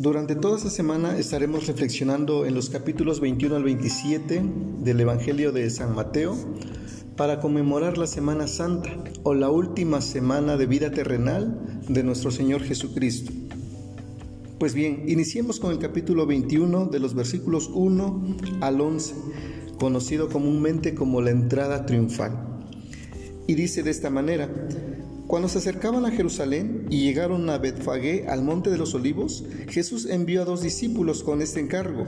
Durante toda esta semana estaremos reflexionando en los capítulos 21 al 27 del Evangelio de San Mateo para conmemorar la Semana Santa o la última semana de vida terrenal de nuestro Señor Jesucristo. Pues bien, iniciemos con el capítulo 21 de los versículos 1 al 11, conocido comúnmente como la entrada triunfal. Y dice de esta manera, cuando se acercaban a Jerusalén y llegaron a Betfagé, al monte de los olivos, Jesús envió a dos discípulos con este encargo.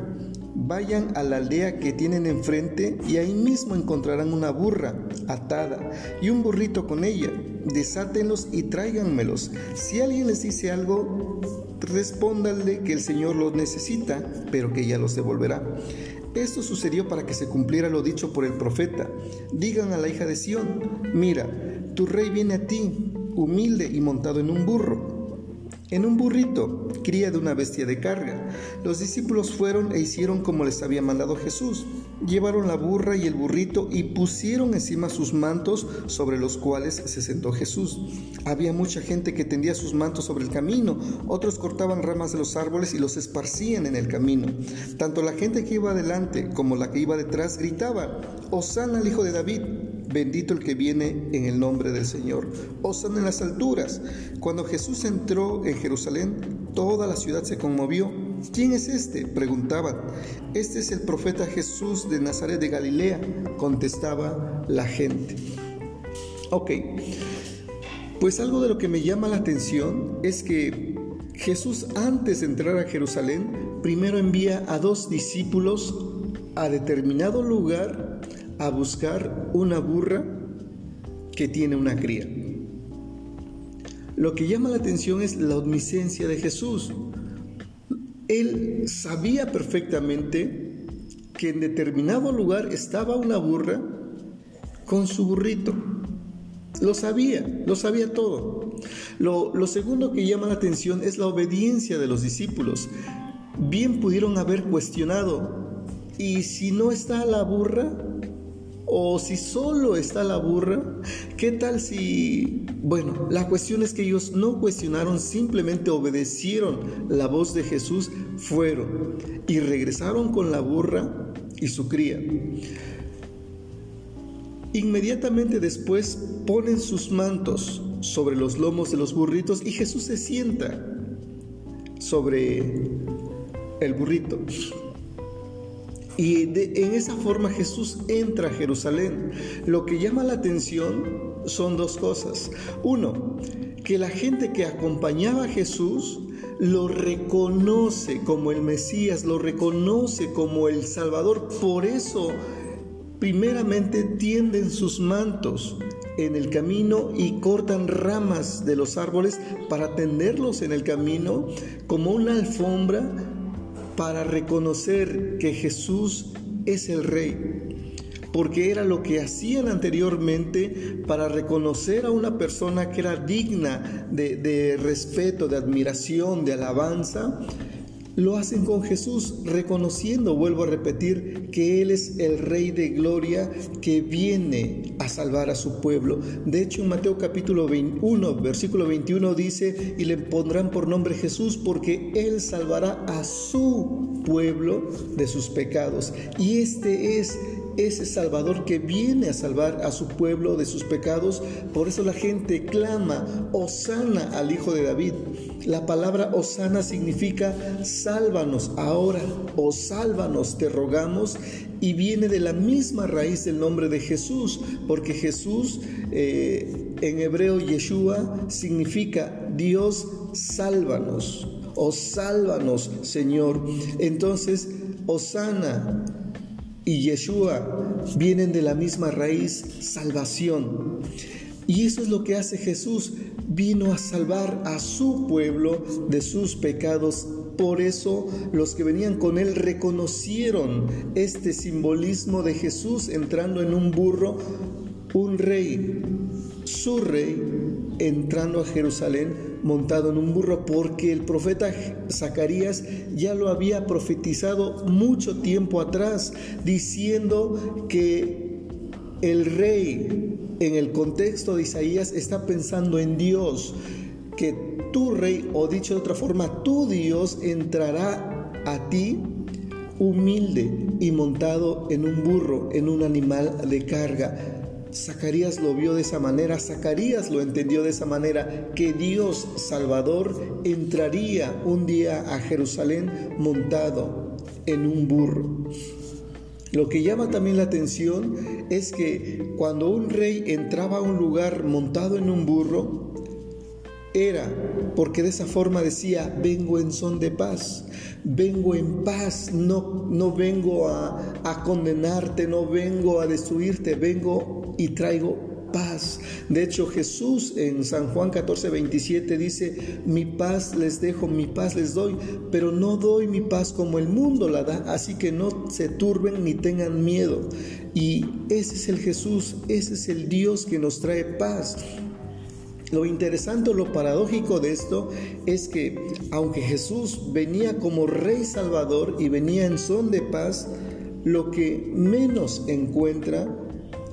Vayan a la aldea que tienen enfrente y ahí mismo encontrarán una burra atada y un burrito con ella. Desátenlos y tráiganmelos. Si alguien les dice algo, respóndanle que el Señor los necesita, pero que ya los devolverá. Esto sucedió para que se cumpliera lo dicho por el profeta. Digan a la hija de Sión, mira, tu rey viene a ti, humilde y montado en un burro, en un burrito, cría de una bestia de carga. Los discípulos fueron e hicieron como les había mandado Jesús. Llevaron la burra y el burrito y pusieron encima sus mantos sobre los cuales se sentó Jesús. Había mucha gente que tendía sus mantos sobre el camino, otros cortaban ramas de los árboles y los esparcían en el camino. Tanto la gente que iba adelante como la que iba detrás gritaba, Osana al Hijo de David. Bendito el que viene en el nombre del Señor. Osan en las alturas. Cuando Jesús entró en Jerusalén, toda la ciudad se conmovió. ¿Quién es este? preguntaban. Este es el profeta Jesús de Nazaret de Galilea, contestaba la gente. Ok, pues algo de lo que me llama la atención es que Jesús antes de entrar a Jerusalén, primero envía a dos discípulos a determinado lugar a buscar una burra que tiene una cría. Lo que llama la atención es la omnisciencia de Jesús. Él sabía perfectamente que en determinado lugar estaba una burra con su burrito. Lo sabía, lo sabía todo. Lo, lo, segundo que llama la atención es la obediencia de los discípulos. Bien pudieron haber cuestionado, ¿y si no está la burra? O si solo está la burra, ¿qué tal si... Bueno, la cuestión es que ellos no cuestionaron, simplemente obedecieron la voz de Jesús, fueron y regresaron con la burra y su cría. Inmediatamente después ponen sus mantos sobre los lomos de los burritos y Jesús se sienta sobre el burrito. Y en esa forma Jesús entra a Jerusalén. Lo que llama la atención son dos cosas. Uno, que la gente que acompañaba a Jesús lo reconoce como el Mesías, lo reconoce como el Salvador. Por eso, primeramente tienden sus mantos en el camino y cortan ramas de los árboles para tenderlos en el camino como una alfombra para reconocer que Jesús es el Rey, porque era lo que hacían anteriormente para reconocer a una persona que era digna de, respeto, de admiración, de alabanza lo hacen con Jesús, reconociendo, vuelvo a repetir, que Él es el Rey de Gloria que viene a salvar a su pueblo. De hecho, en Mateo capítulo 21, versículo 21 dice, y le pondrán por nombre Jesús porque Él salvará a su pueblo de sus pecados. Y este es ese Salvador que viene a salvar a su pueblo de sus pecados. Por eso la gente clama, Osana al Hijo de David. La palabra Osana significa sálvanos ahora o sálvanos, te rogamos. Y viene de la misma raíz del nombre de Jesús, porque Jesús eh, en hebreo Yeshua significa Dios sálvanos o sálvanos Señor. Entonces, Osana y Yeshua vienen de la misma raíz, salvación. Y eso es lo que hace Jesús. Vino a salvar a su pueblo de sus pecados. Por eso los que venían con él reconocieron este simbolismo de Jesús entrando en un burro, un rey, su rey, entrando a Jerusalén montado en un burro, porque el profeta Zacarías ya lo había profetizado mucho tiempo atrás, diciendo que el rey en el contexto de Isaías está pensando en Dios, que tu rey, o dicho de otra forma, tu Dios entrará a ti humilde y montado en un burro, en un animal de carga. Zacarías lo vio de esa manera, Zacarías lo entendió de esa manera, que Dios Salvador entraría un día a Jerusalén montado en un burro. Lo que llama también la atención es que cuando un rey entraba a un lugar montado en un burro, era porque de esa forma decía, vengo en son de paz, vengo en paz, no, no vengo a, a condenarte, no vengo a destruirte, vengo y traigo paz. De hecho, Jesús en San Juan 14, 27 dice, mi paz les dejo, mi paz les doy, pero no doy mi paz como el mundo la da, así que no se turben ni tengan miedo. Y ese es el Jesús, ese es el Dios que nos trae paz. Lo interesante, lo paradójico de esto es que aunque Jesús venía como Rey Salvador y venía en son de paz, lo que menos encuentra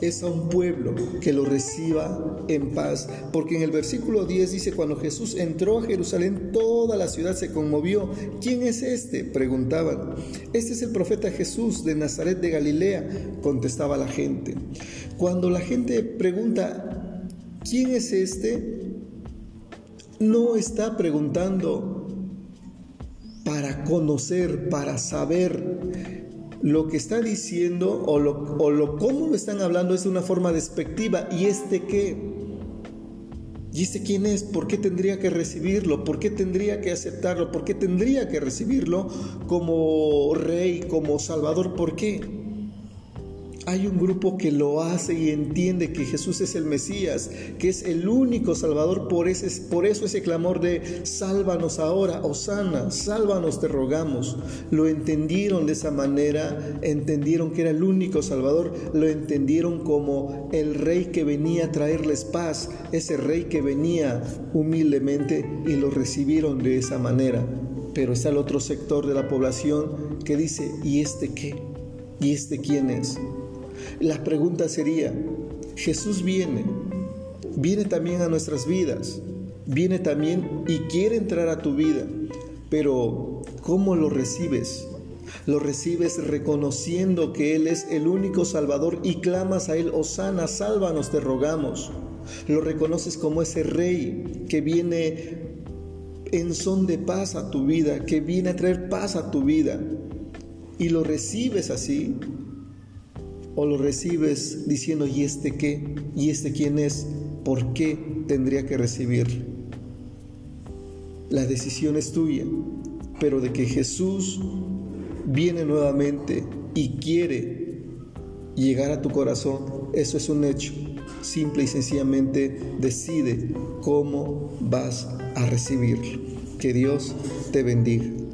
es a un pueblo que lo reciba en paz. Porque en el versículo 10 dice, cuando Jesús entró a Jerusalén, toda la ciudad se conmovió. ¿Quién es este? Preguntaban. Este es el profeta Jesús de Nazaret de Galilea, contestaba la gente. Cuando la gente pregunta, ¿Quién es este? No está preguntando para conocer, para saber. Lo que está diciendo o, lo, o lo, cómo están hablando es de una forma despectiva. ¿Y este qué? ¿Y este quién es? ¿Por qué tendría que recibirlo? ¿Por qué tendría que aceptarlo? ¿Por qué tendría que recibirlo como rey, como salvador? ¿Por qué? Hay un grupo que lo hace y entiende que Jesús es el Mesías, que es el único Salvador. Por, ese, por eso ese clamor de sálvanos ahora, Osana, sálvanos, te rogamos. Lo entendieron de esa manera, entendieron que era el único Salvador, lo entendieron como el rey que venía a traerles paz, ese rey que venía humildemente y lo recibieron de esa manera. Pero está el otro sector de la población que dice, ¿y este qué? ¿Y este quién es? La pregunta sería, Jesús viene, viene también a nuestras vidas, viene también y quiere entrar a tu vida, pero ¿cómo lo recibes? Lo recibes reconociendo que Él es el único Salvador y clamas a Él, Osana, sálvanos, te rogamos. Lo reconoces como ese Rey que viene en son de paz a tu vida, que viene a traer paz a tu vida. Y lo recibes así, o lo recibes diciendo, ¿y este qué? ¿Y este quién es? ¿Por qué tendría que recibir? La decisión es tuya, pero de que Jesús viene nuevamente y quiere llegar a tu corazón, eso es un hecho. Simple y sencillamente decide cómo vas a recibirlo. Que Dios te bendiga.